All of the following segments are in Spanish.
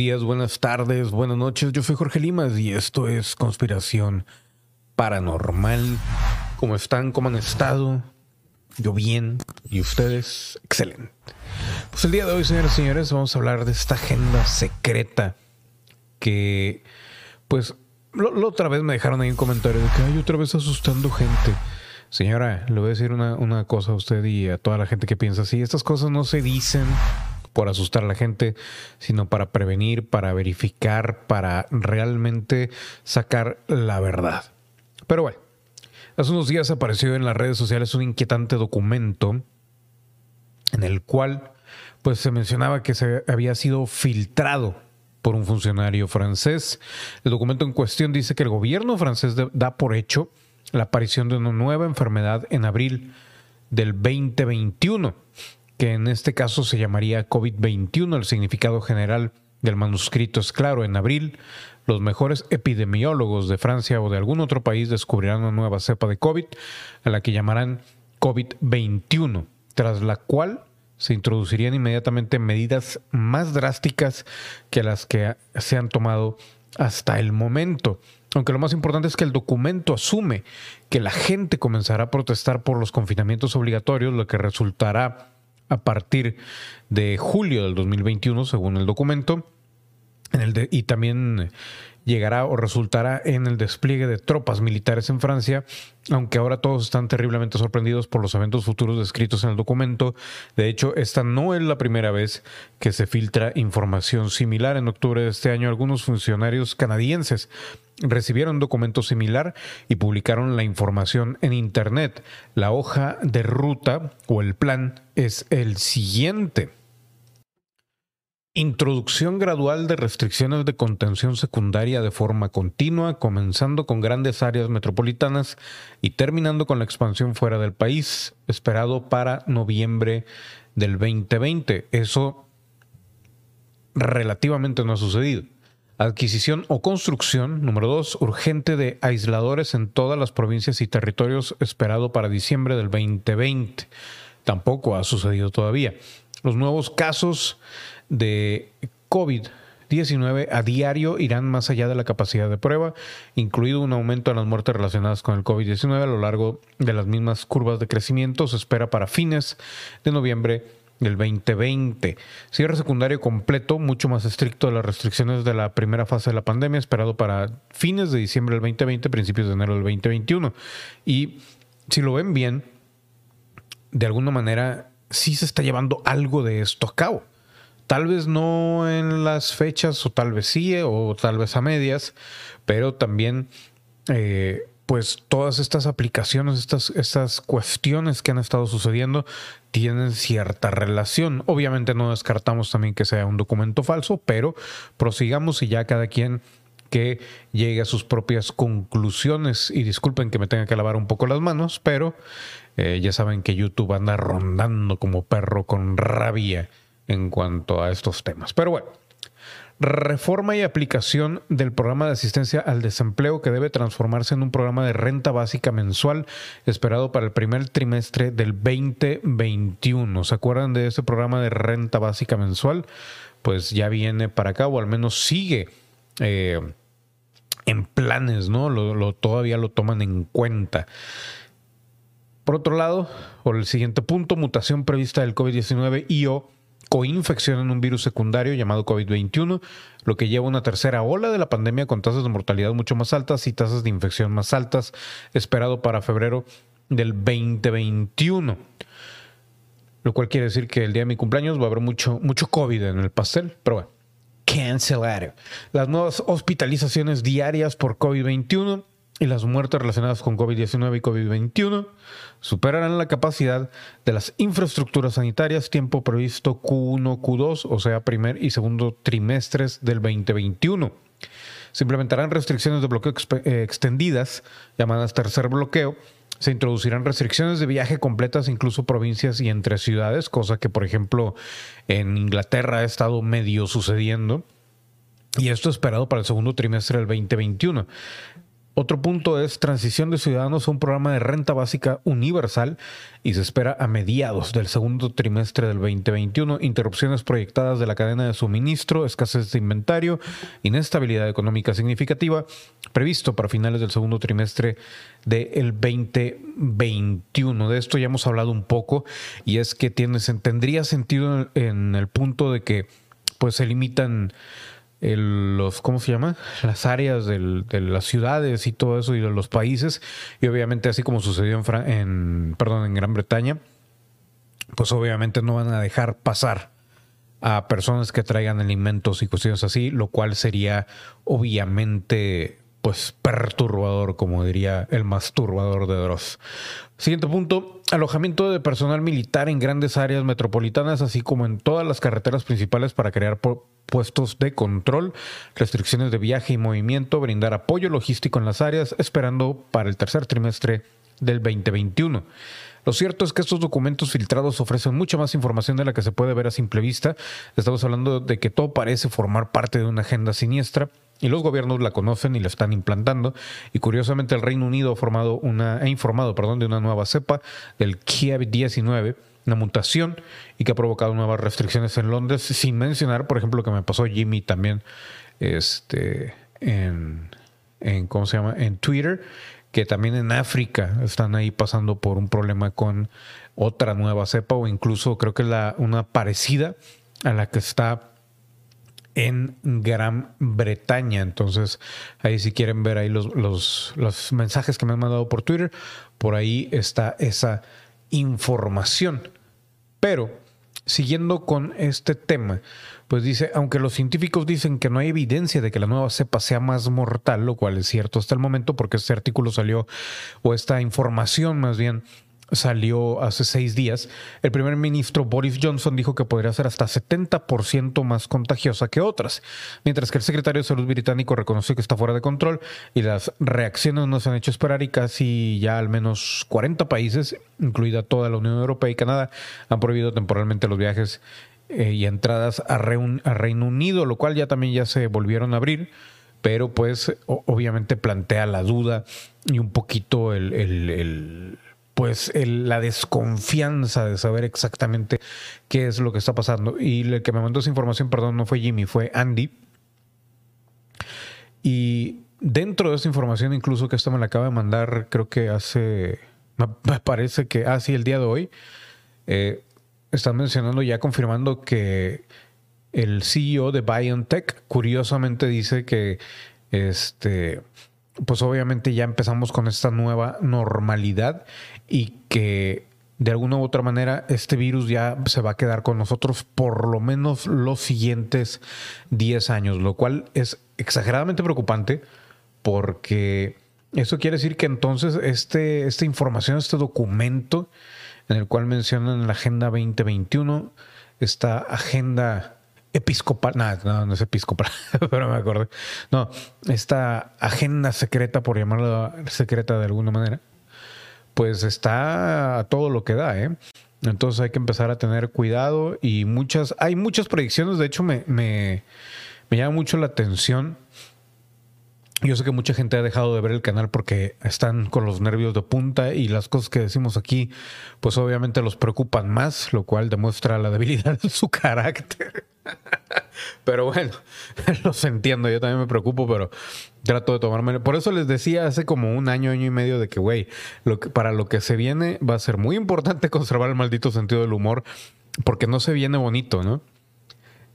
Días, buenas tardes, buenas noches. Yo soy Jorge Limas y esto es Conspiración Paranormal. ¿Cómo están? ¿Cómo han estado? Yo bien. ¿Y ustedes? Excelente. Pues el día de hoy, señores y señores, vamos a hablar de esta agenda secreta que, pues, la otra vez me dejaron ahí un comentario de que hay otra vez asustando gente. Señora, le voy a decir una, una cosa a usted y a toda la gente que piensa así. Estas cosas no se dicen por asustar a la gente, sino para prevenir, para verificar, para realmente sacar la verdad. Pero bueno, hace unos días apareció en las redes sociales un inquietante documento en el cual pues se mencionaba que se había sido filtrado por un funcionario francés. El documento en cuestión dice que el gobierno francés da por hecho la aparición de una nueva enfermedad en abril del 2021 que en este caso se llamaría COVID-21. El significado general del manuscrito es claro. En abril, los mejores epidemiólogos de Francia o de algún otro país descubrirán una nueva cepa de COVID, a la que llamarán COVID-21, tras la cual se introducirían inmediatamente medidas más drásticas que las que se han tomado hasta el momento. Aunque lo más importante es que el documento asume que la gente comenzará a protestar por los confinamientos obligatorios, lo que resultará a partir de julio del 2021, según el documento, en el y también llegará o resultará en el despliegue de tropas militares en Francia, aunque ahora todos están terriblemente sorprendidos por los eventos futuros descritos en el documento. De hecho, esta no es la primera vez que se filtra información similar. En octubre de este año, algunos funcionarios canadienses recibieron documento similar y publicaron la información en Internet. La hoja de ruta o el plan es el siguiente. Introducción gradual de restricciones de contención secundaria de forma continua, comenzando con grandes áreas metropolitanas y terminando con la expansión fuera del país, esperado para noviembre del 2020. Eso relativamente no ha sucedido. Adquisición o construcción, número dos, urgente de aisladores en todas las provincias y territorios, esperado para diciembre del 2020. Tampoco ha sucedido todavía. Los nuevos casos de COVID-19 a diario irán más allá de la capacidad de prueba, incluido un aumento en las muertes relacionadas con el COVID-19 a lo largo de las mismas curvas de crecimiento. Se espera para fines de noviembre del 2020. Cierre secundario completo, mucho más estricto de las restricciones de la primera fase de la pandemia, esperado para fines de diciembre del 2020, principios de enero del 2021. Y si lo ven bien, de alguna manera sí se está llevando algo de esto a cabo. Tal vez no en las fechas, o tal vez sí, o tal vez a medias, pero también eh, pues todas estas aplicaciones, estas, estas cuestiones que han estado sucediendo tienen cierta relación. Obviamente no descartamos también que sea un documento falso, pero prosigamos y ya cada quien que llegue a sus propias conclusiones. Y disculpen que me tenga que lavar un poco las manos, pero eh, ya saben que YouTube anda rondando como perro con rabia en cuanto a estos temas. Pero bueno, reforma y aplicación del programa de asistencia al desempleo que debe transformarse en un programa de renta básica mensual esperado para el primer trimestre del 2021. ¿Se acuerdan de ese programa de renta básica mensual? Pues ya viene para acá o al menos sigue eh, en planes, ¿no? Lo, todavía lo toman en cuenta. Por otro lado, por el siguiente punto, mutación prevista del COVID-19 y o coinfección en un virus secundario llamado COVID-21, lo que lleva a una tercera ola de la pandemia con tasas de mortalidad mucho más altas y tasas de infección más altas, esperado para febrero del 2021. Lo cual quiere decir que el día de mi cumpleaños va a haber mucho, mucho COVID en el pastel, pero bueno. Cancelar. Las nuevas hospitalizaciones diarias por COVID-21 y las muertes relacionadas con COVID-19 y COVID-21 superarán la capacidad de las infraestructuras sanitarias tiempo previsto Q1, Q2, o sea, primer y segundo trimestres del 2021. Se implementarán restricciones de bloqueo eh, extendidas, llamadas tercer bloqueo. Se introducirán restricciones de viaje completas, incluso provincias y entre ciudades, cosa que, por ejemplo, en Inglaterra ha estado medio sucediendo. Y esto esperado para el segundo trimestre del 2021. Otro punto es transición de ciudadanos a un programa de renta básica universal y se espera a mediados del segundo trimestre del 2021. Interrupciones proyectadas de la cadena de suministro, escasez de inventario, inestabilidad económica significativa, previsto para finales del segundo trimestre del 2021. De esto ya hemos hablado un poco y es que tiene, tendría sentido en el punto de que pues se limitan los, ¿cómo se llama? Las áreas de las ciudades y todo eso y de los países. Y obviamente así como sucedió en, en, perdón, en Gran Bretaña, pues obviamente no van a dejar pasar a personas que traigan alimentos y cuestiones así, lo cual sería obviamente pues perturbador, como diría el masturbador de Dross. Siguiente punto, alojamiento de personal militar en grandes áreas metropolitanas, así como en todas las carreteras principales para crear puestos de control, restricciones de viaje y movimiento, brindar apoyo logístico en las áreas, esperando para el tercer trimestre del 2021. Lo cierto es que estos documentos filtrados ofrecen mucha más información de la que se puede ver a simple vista. Estamos hablando de que todo parece formar parte de una agenda siniestra y los gobiernos la conocen y la están implantando. Y curiosamente el Reino Unido ha, formado una, ha informado perdón, de una nueva cepa del Kiev-19 una mutación y que ha provocado nuevas restricciones en Londres, sin mencionar, por ejemplo, que me pasó Jimmy también este, en, ¿cómo se llama? en Twitter, que también en África están ahí pasando por un problema con otra nueva cepa o incluso creo que la, una parecida a la que está en Gran Bretaña. Entonces, ahí si quieren ver ahí los, los, los mensajes que me han mandado por Twitter, por ahí está esa información. Pero, siguiendo con este tema, pues dice, aunque los científicos dicen que no hay evidencia de que la nueva cepa sea más mortal, lo cual es cierto hasta el momento, porque este artículo salió, o esta información más bien, salió hace seis días, el primer ministro Boris Johnson dijo que podría ser hasta 70% más contagiosa que otras, mientras que el secretario de Salud británico reconoció que está fuera de control y las reacciones no se han hecho esperar y casi ya al menos 40 países, incluida toda la Unión Europea y Canadá, han prohibido temporalmente los viajes eh, y entradas a, Reino Unido, lo cual ya también ya se volvieron a abrir pero pues obviamente plantea la duda y un poquito el pues la desconfianza de saber exactamente qué es lo que está pasando. Y el que me mandó esa información, perdón, no fue Jimmy, fue Andy. Y dentro de esa información, incluso que esto me la acaba de mandar, creo que hace, me parece que, ah, el día de hoy, eh, están mencionando ya confirmando que el CEO de BioNTech curiosamente dice que este pues obviamente ya empezamos con esta nueva normalidad y que de alguna u otra manera este virus ya se va a quedar con nosotros por lo menos los siguientes 10 años, lo cual es exageradamente preocupante porque eso quiere decir que entonces este, esta información, este documento en el cual mencionan la Agenda 2021, esta agenda episcopal, no, no es episcopal, pero me acordé. No, esta agenda secreta, por llamarla secreta de alguna manera, pues está a todo lo que da, ¿eh? Entonces hay que empezar a tener cuidado y muchas, hay muchas predicciones, de hecho me, me, me llama mucho la atención. Yo sé que mucha gente ha dejado de ver el canal porque están con los nervios de punta y las cosas que decimos aquí, pues obviamente los preocupan más, lo cual demuestra la debilidad de su carácter. Pero bueno, los entiendo, yo también me preocupo, pero trato de tomarme. Por eso les decía hace como un año, año y medio de que, güey, para lo que se viene va a ser muy importante conservar el maldito sentido del humor, porque no se viene bonito, ¿no?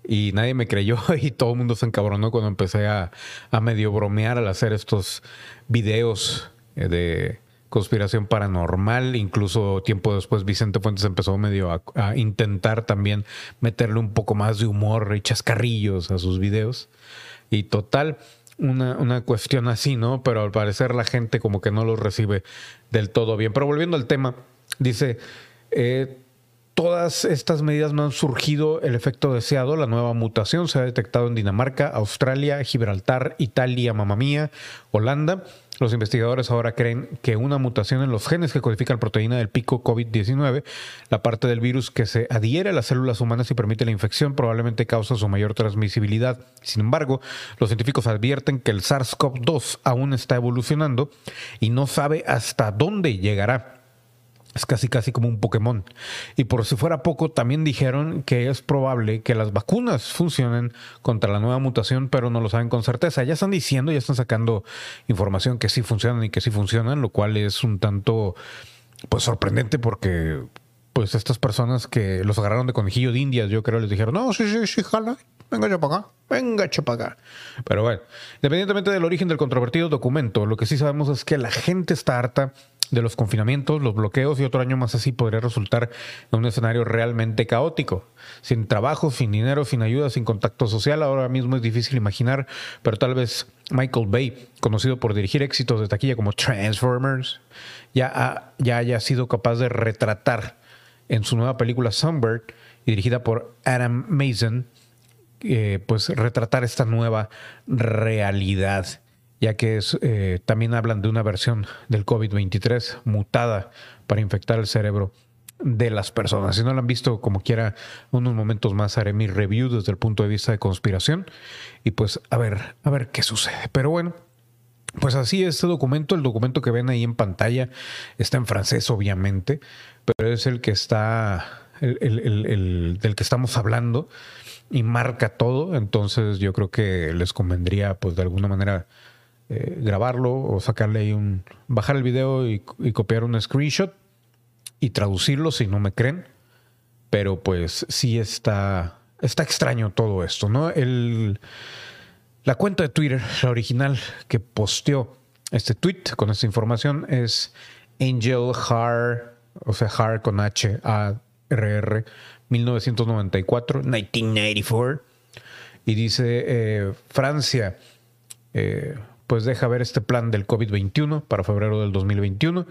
Y nadie me creyó y todo el mundo se encabronó cuando empecé a, a medio bromear al hacer estos videos eh, de conspiración paranormal. Incluso tiempo después Vicente Fuentes empezó medio a, intentar también meterle un poco más de humor y chascarrillos a sus videos. Y total, una, una, cuestión así, ¿no? Pero al parecer la gente como que no lo recibe del todo bien. Pero volviendo al tema, dice, eh, todas estas medidas no han surgido el efecto deseado. La nueva mutación se ha detectado en Dinamarca, Australia, Gibraltar, Italia, mamá mía, Holanda. Los investigadores ahora creen que una mutación en los genes que codifican proteína del pico COVID-19, la parte del virus que se adhiere a las células humanas y permite la infección, probablemente causa su mayor transmisibilidad. Sin embargo, los científicos advierten que el SARS-CoV-2 aún está evolucionando y no sabe hasta dónde llegará. Es casi casi como un Pokémon. Y por si fuera poco, también dijeron que es probable que las vacunas funcionen contra la nueva mutación, pero no lo saben con certeza. Ya están diciendo, ya están sacando información que sí funcionan y que sí funcionan, lo cual es un tanto pues sorprendente porque pues estas personas que los agarraron de conejillo de indias, yo creo les dijeron, no, sí, sí, sí, jala, venga ya para acá, venga acá. Pero bueno, independientemente del origen del controvertido documento, lo que sí sabemos es que la gente está harta de los confinamientos, los bloqueos y otro año más así podría resultar en un escenario realmente caótico. Sin trabajo, sin dinero, sin ayuda, sin contacto social, ahora mismo es difícil imaginar, pero tal vez Michael Bay, conocido por dirigir éxitos de taquilla como Transformers, ya, ya haya sido capaz de retratar en su nueva película Sunbird, dirigida por Adam Mason, eh, pues retratar esta nueva realidad ya que es, eh, también hablan de una versión del COVID-23 mutada para infectar el cerebro de las personas. Si no lo han visto, como quiera, unos momentos más haré mi review desde el punto de vista de conspiración y pues a ver, a ver qué sucede. Pero bueno, pues así este documento, el documento que ven ahí en pantalla está en francés obviamente, pero es el que está, el, el del que estamos hablando y marca todo, entonces yo creo que les convendría pues de alguna manera eh, grabarlo o sacarle ahí un. bajar el video y, copiar un screenshot y traducirlo si no me creen. Pero pues sí está. Está extraño todo esto, ¿no? El, la cuenta de Twitter, la original que posteó este tweet con esta información es Angel Har, o sea, Har con H A R R 1994, 1994 y dice eh, Francia eh, pues deja ver este plan del COVID-21 para febrero del 2021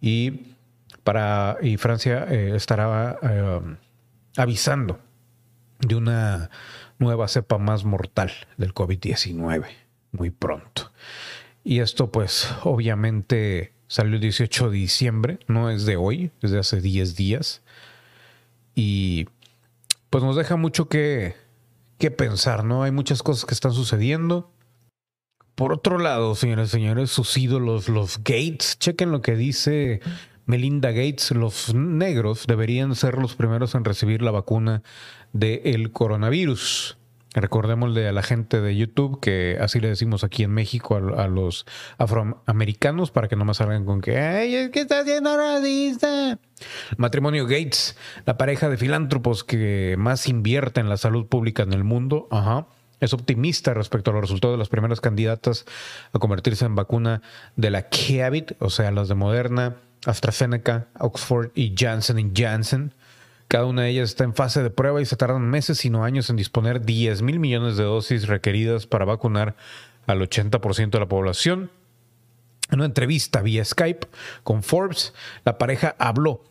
y, para, y Francia eh, estará eh, avisando de una nueva cepa más mortal del COVID-19 muy pronto. Y esto pues obviamente salió el 18 de diciembre, no es de hoy, es de hace 10 días. Y pues nos deja mucho que, que pensar, ¿no? Hay muchas cosas que están sucediendo por otro lado, señores y señores, sus ídolos, los Gates, chequen lo que dice Melinda Gates, los negros deberían ser los primeros en recibir la vacuna del coronavirus. Recordémosle a la gente de YouTube que así le decimos aquí en México a, los afroamericanos para que no más salgan con que ¡Ay, es que está haciendo racista! matrimonio Gates, la pareja de filántropos que más invierte en la salud pública en el mundo, ajá, es optimista respecto a los resultados de las primeras candidatas a convertirse en vacuna de la Kiavit, o sea, las de Moderna, AstraZeneca, Oxford y Janssen Janssen. Cada una de ellas está en fase de prueba y se tardan meses, sino años en disponer 10 mil millones de dosis requeridas para vacunar al 80% de la población. En una entrevista vía Skype con Forbes, la pareja habló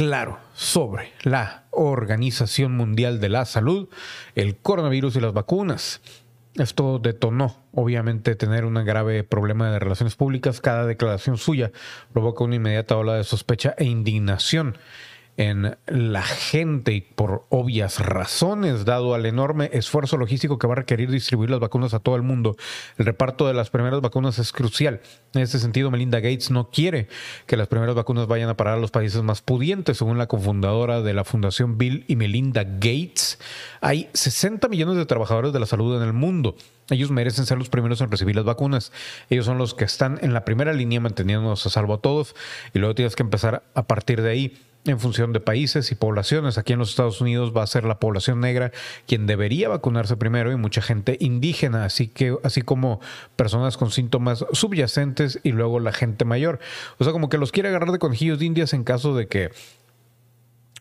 claro sobre la Organización Mundial de la Salud, el coronavirus y las vacunas. Esto detonó, obviamente, tener un grave problema de relaciones públicas. Cada declaración suya provoca una inmediata ola de sospecha e indignación en la gente y por obvias razones, dado al enorme esfuerzo logístico que va a requerir distribuir las vacunas a todo el mundo. El reparto de las primeras vacunas es crucial. En este sentido, Melinda Gates no quiere que las primeras vacunas vayan a parar a los países más pudientes. Según la cofundadora de la Fundación Bill y Melinda Gates, hay 60 millones de trabajadores de la salud en el mundo. Ellos merecen ser los primeros en recibir las vacunas. Ellos son los que están en la primera línea manteniéndonos a salvo a todos. Y luego tienes que empezar a partir de ahí en función de países y poblaciones. Aquí en los Estados Unidos va a ser la población negra quien debería vacunarse primero y mucha gente indígena, así que así como personas con síntomas subyacentes y luego la gente mayor. O sea, como que los quiere agarrar de conejillos de indias en caso de que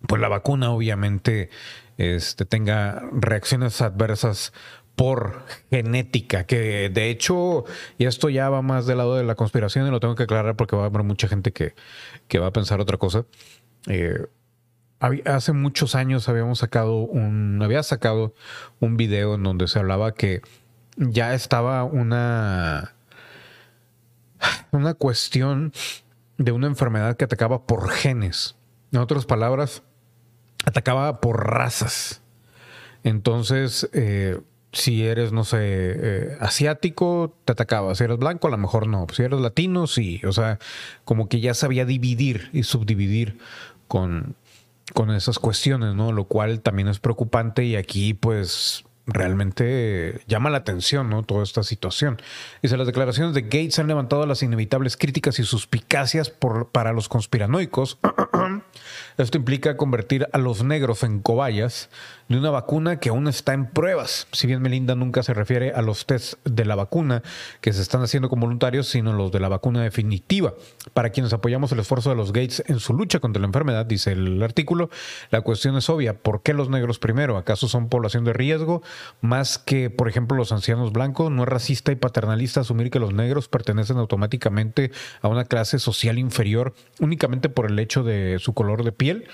pues la vacuna obviamente este, tenga reacciones adversas por genética, que de hecho, y esto ya va más del lado de la conspiración y lo tengo que aclarar porque va a haber mucha gente que, que va a pensar otra cosa. Eh, hace muchos años habíamos sacado un, había sacado un video en donde se hablaba que ya estaba una, una cuestión de una enfermedad que atacaba por genes. En otras palabras, atacaba por razas. Entonces, eh, si eres, no sé, eh, asiático, te atacaba. Si eres blanco, a lo mejor no. Si eres latino, sí. O sea, como que ya sabía dividir y subdividir con, con esas cuestiones, ¿no? Lo cual también es preocupante y aquí pues realmente llama la atención, ¿no? Toda esta situación. Dice, las declaraciones de Gates han levantado las inevitables críticas y suspicacias por, para los conspiranoicos. Esto implica convertir a los negros en cobayas de una vacuna que aún está en pruebas. Si bien Melinda nunca se refiere a los tests de la vacuna que se están haciendo con voluntarios, sino los de la vacuna definitiva. Para quienes apoyamos el esfuerzo de los Gates en su lucha contra la enfermedad, dice el artículo, la cuestión es obvia. ¿Por qué los negros primero? ¿Acaso son población de riesgo más que, por ejemplo, los ancianos blancos? ¿No es racista y paternalista asumir que los negros pertenecen automáticamente a una clase social inferior únicamente por el hecho de su color de piel?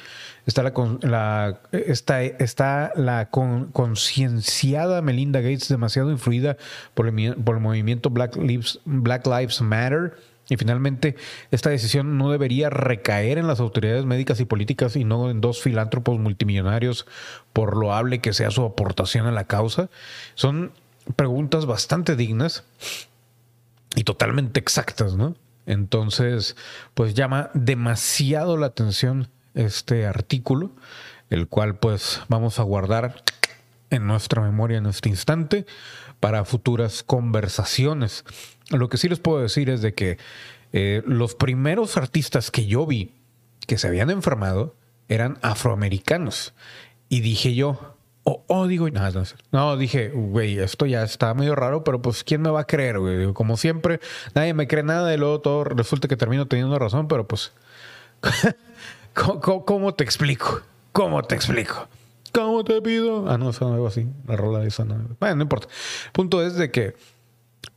Está la, la, está, está la concienciada Melinda Gates, demasiado influida por el, por el movimiento Black Lives, Black Lives Matter. Y finalmente, esta decisión no debería recaer en las autoridades médicas y políticas y no en dos filántropos multimillonarios, por loable que sea su aportación a la causa. Son preguntas bastante dignas y totalmente exactas, ¿no? Entonces, pues llama demasiado la atención este artículo, el cual pues vamos a guardar en nuestra memoria en este instante para futuras conversaciones. Lo que sí les puedo decir es de que eh, los primeros artistas que yo vi que se habían enfermado eran afroamericanos. Y dije yo, oh, oh digo, no, no, no, dije, güey, esto ya está medio raro, pero pues, ¿quién me va a creer, güey? Como siempre, nadie me cree nada y luego todo resulta que termino teniendo razón, pero pues, ¿Cómo, te explico? ¿Cómo te explico? ¿Cómo te pido? Ah, no, eso algo así. La rola de esa no. Bueno, no importa. Punto es de que,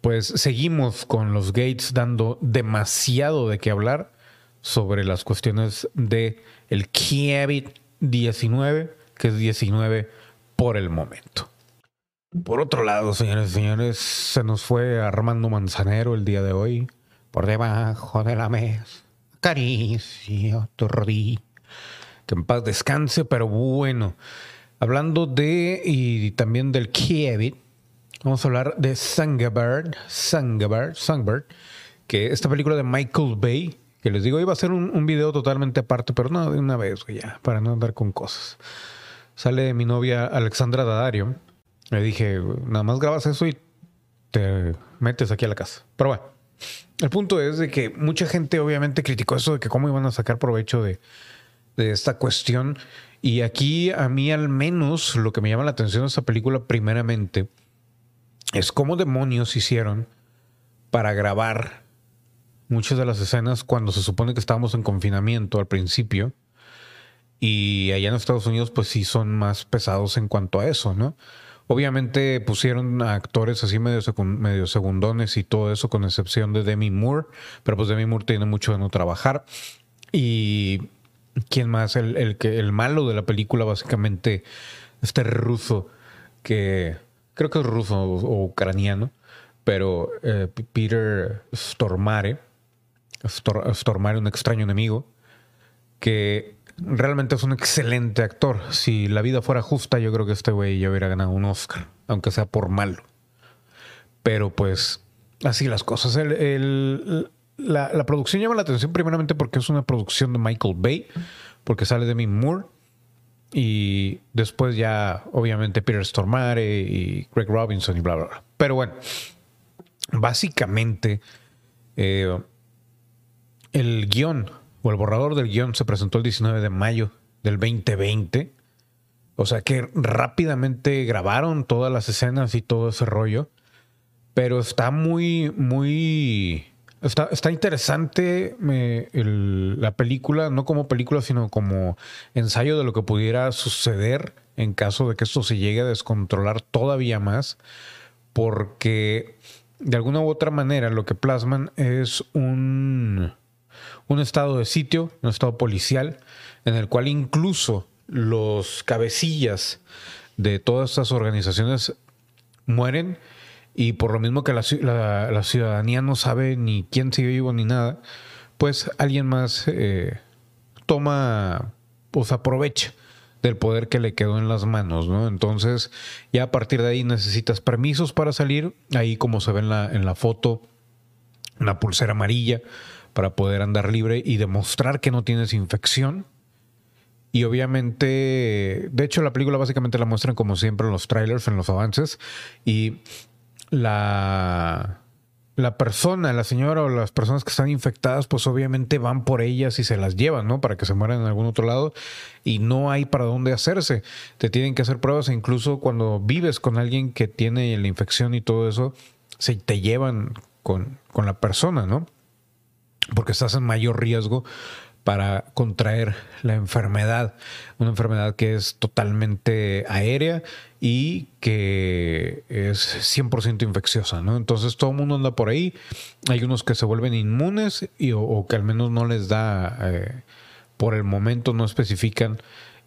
pues, seguimos con los Gates dando demasiado de qué hablar sobre las cuestiones de el COVID-19, que es 19 por el momento. Por otro lado, señores y señores, se nos fue Armando Manzanero el día de hoy, por debajo de la mesa caricia tu rodilla. Que en paz descanse, pero bueno. Hablando de y también del Kiev, vamos a hablar de Sangabird, Sangabird, Songbird, que esta película de Michael Bay, que les digo, iba a ser un, un video totalmente aparte, pero no, de una vez, ya, para no andar con cosas. Sale mi novia Alexandra Dadario. Le dije, nada más grabas eso y te metes aquí a la casa. Pero bueno. El punto es de que mucha gente obviamente criticó eso de que cómo iban a sacar provecho de, esta cuestión. Y aquí a mí al menos lo que me llama la atención de esta película primeramente es cómo demonios hicieron para grabar muchas de las escenas cuando se supone que estábamos en confinamiento al principio. Y allá en Estados Unidos pues sí son más pesados en cuanto a eso, ¿no? Obviamente pusieron a actores así medio, medio segundones y todo eso, con excepción de Demi Moore, pero pues Demi Moore tiene mucho de no trabajar. Y quién más, el, el, que, el malo de la película, básicamente, este ruso, que creo que es ruso o, ucraniano, pero eh, Peter Stormare, Stormare, un extraño enemigo, que realmente es un excelente actor. Si la vida fuera justa, yo creo que este güey ya hubiera ganado un Oscar, aunque sea por malo. Pero pues, así las cosas. La, producción llama la atención primeramente porque es una producción de Michael Bay, porque sale de Demi Moore. Y después ya, obviamente, Peter Stormare y Greg Robinson y bla, bla, bla. Pero bueno, básicamente, eh, el guion o el borrador del guion se presentó el 19 de mayo del 2020. O sea que rápidamente grabaron todas las escenas y todo ese rollo. Pero está muy, muy... Está, está interesante la película, no como película, sino como ensayo de lo que pudiera suceder en caso de que esto se llegue a descontrolar todavía más, porque de alguna u otra manera lo que plasman es un, un estado de sitio, un estado policial, en el cual incluso los cabecillas de todas estas organizaciones mueren y por lo mismo que la, ciudadanía no sabe ni quién sigue vivo ni nada, pues alguien más eh, toma, pues aprovecha del poder que le quedó en las manos, ¿no? Entonces, ya a partir de ahí necesitas permisos para salir, ahí como se ve en la, en la foto, una pulsera amarilla para poder andar libre y demostrar que no tienes infección. Y obviamente, de hecho la película básicamente la muestran como siempre en los trailers, en los avances, y la la persona, la señora o las personas que están infectadas, pues obviamente van por ellas y se las llevan, ¿no? Para que se mueran en algún otro lado y no hay para dónde hacerse. Te tienen que hacer pruebas e incluso cuando vives con alguien que tiene la infección y todo eso, se te llevan con, con la persona, ¿no? Porque estás en mayor riesgo para contraer la enfermedad, una enfermedad que es totalmente aérea y que es 100% infecciosa, ¿no? Entonces todo el mundo anda por ahí, hay unos que se vuelven inmunes y, o, que al menos no les da, eh, por el momento no especifican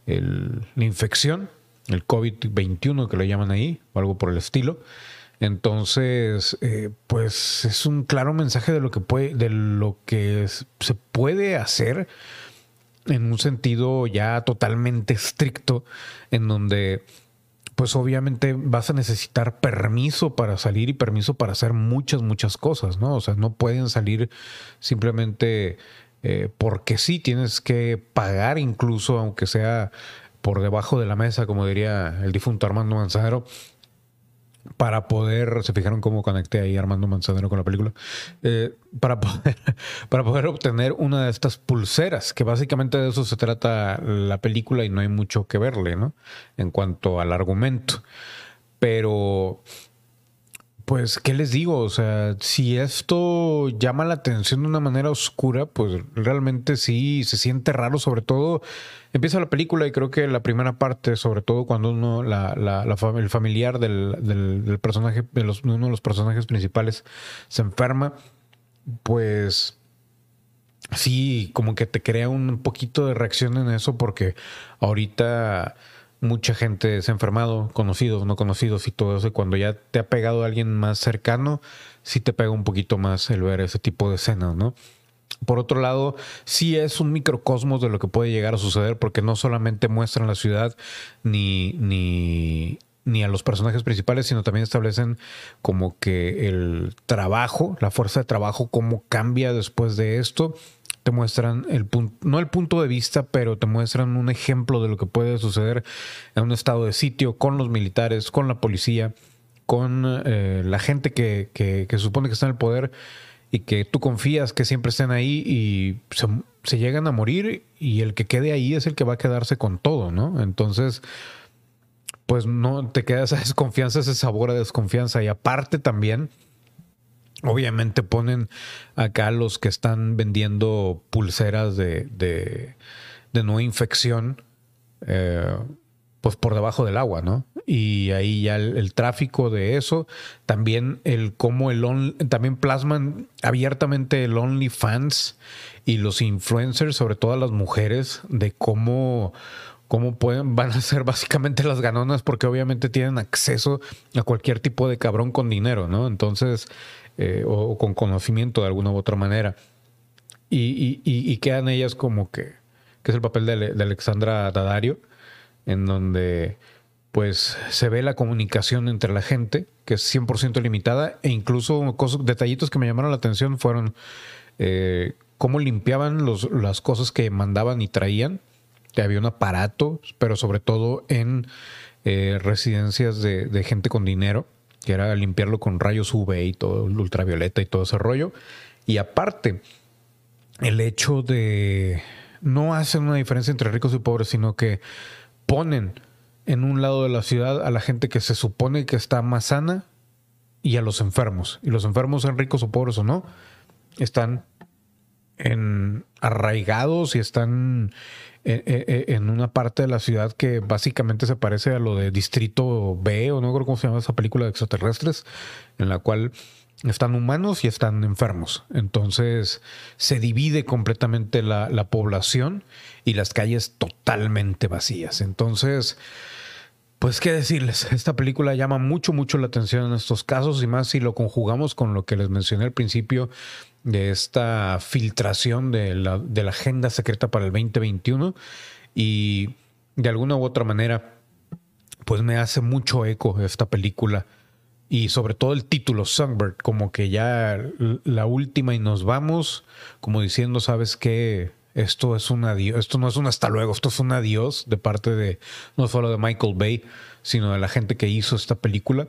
la infección, el COVID-21 que lo llaman ahí, o algo por el estilo. Entonces, eh, pues es un claro mensaje de lo que puede, de lo que se puede hacer en un sentido ya totalmente estricto, en donde pues obviamente vas a necesitar permiso para salir y permiso para hacer muchas, muchas cosas, ¿no? O sea, no pueden salir simplemente eh, porque sí, tienes que pagar incluso, aunque sea por debajo de la mesa, como diría el difunto Armando Manzanero, para poder, se fijaron cómo conecté ahí Armando Manzanero con la película, eh, para, poder, para poder obtener una de estas pulseras, que básicamente de eso se trata la película y no hay mucho que verle, ¿no? En cuanto al argumento. Pero pues, ¿qué les digo? O sea, si esto llama la atención de una manera oscura, pues realmente sí se siente raro, sobre todo empieza la película y creo que la primera parte, sobre todo cuando uno, el familiar del, personaje, de, uno de los personajes principales se enferma, pues sí, como que te crea un poquito de reacción en eso porque ahorita mucha gente se ha enfermado, conocidos, no conocidos y todo eso. Y cuando ya te ha pegado alguien más cercano, sí te pega un poquito más el ver ese tipo de escenas, ¿no? Por otro lado, sí es un microcosmos de lo que puede llegar a suceder, porque no solamente muestran la ciudad ni, ni, ni a los personajes principales, sino también establecen como que el trabajo, la fuerza de trabajo, cómo cambia después de esto muestran el punto, no el punto de vista, pero te muestran un ejemplo de lo que puede suceder en un estado de sitio con los militares, con la policía, con eh, la gente que, que, que, supone que está en el poder y que tú confías que siempre estén ahí y se, se, llegan a morir y el que quede ahí es el que va a quedarse con todo, ¿no? Entonces, pues no te queda esa desconfianza, ese sabor a desconfianza y aparte también Obviamente ponen acá los que están vendiendo pulseras de, de, no infección, eh, pues por debajo del agua, ¿no? Y ahí ya el, tráfico de eso, también el cómo el también plasman abiertamente el OnlyFans y los influencers, sobre todo las mujeres, de cómo cómo pueden, van a ser básicamente las ganonas porque obviamente tienen acceso a cualquier tipo de cabrón con dinero, ¿no? Entonces, eh, o, con conocimiento de alguna u otra manera. Y, quedan ellas como que, que es el papel de, Alexandra Dadario, en donde pues se ve la comunicación entre la gente, que es 100% limitada, e incluso cosas, detallitos que me llamaron la atención fueron eh, cómo limpiaban los, las cosas que mandaban y traían, que había un aparato, pero sobre todo en eh, residencias de, de gente con dinero, que era limpiarlo con rayos UV y todo, ultravioleta y todo ese rollo. Y aparte, el hecho de no hacen una diferencia entre ricos y pobres, sino que ponen en un lado de la ciudad a la gente que se supone que está más sana y a los enfermos. Y los enfermos, sean ricos o pobres o no, están en arraigados y están eh, eh, eh, en una parte de la ciudad que básicamente se parece a lo de Distrito B, o no creo cómo se llama esa película de extraterrestres, en la cual están humanos y están enfermos. Entonces se divide completamente la, la población y las calles totalmente vacías. Entonces pues qué decirles, esta película llama mucho, mucho la atención en estos casos y más si lo conjugamos con lo que les mencioné al principio de esta filtración de la, de la agenda secreta para el 2021 y de alguna u otra manera pues me hace mucho eco esta película y sobre todo el título Songbird, como que ya la última y nos vamos, como diciendo, ¿sabes qué? Esto es un adiós, esto no es un hasta luego, esto es un adiós de parte de no solo de Michael Bay, sino de la gente que hizo esta película.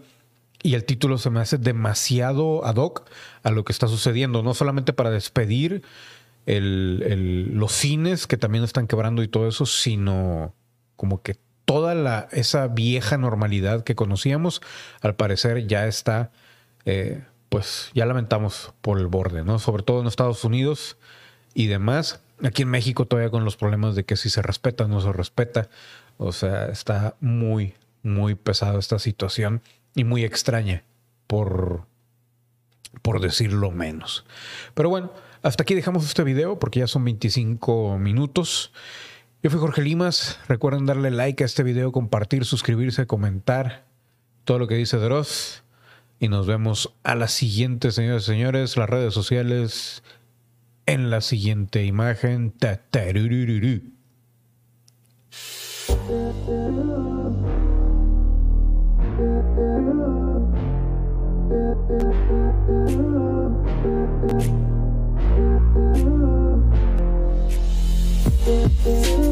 Y el título se me hace demasiado ad hoc a lo que está sucediendo, no solamente para despedir los cines que también están quebrando y todo eso, sino como que toda la, esa vieja normalidad que conocíamos, al parecer ya está, eh, pues ya lamentamos por el borde, ¿no? Sobre todo en Estados Unidos y demás. Aquí en México todavía con los problemas de que si se respeta o no se respeta. O sea, está muy, muy pesada esta situación y muy extraña, por, por decirlo menos. Pero bueno, hasta aquí dejamos este video porque ya son 25 minutos. Yo fui Jorge Limas. Recuerden darle like a este video, compartir, suscribirse, comentar todo lo que dice Dross. Y nos vemos a la siguiente, señores y señores. Las redes sociales en la siguiente imagen. Ooh.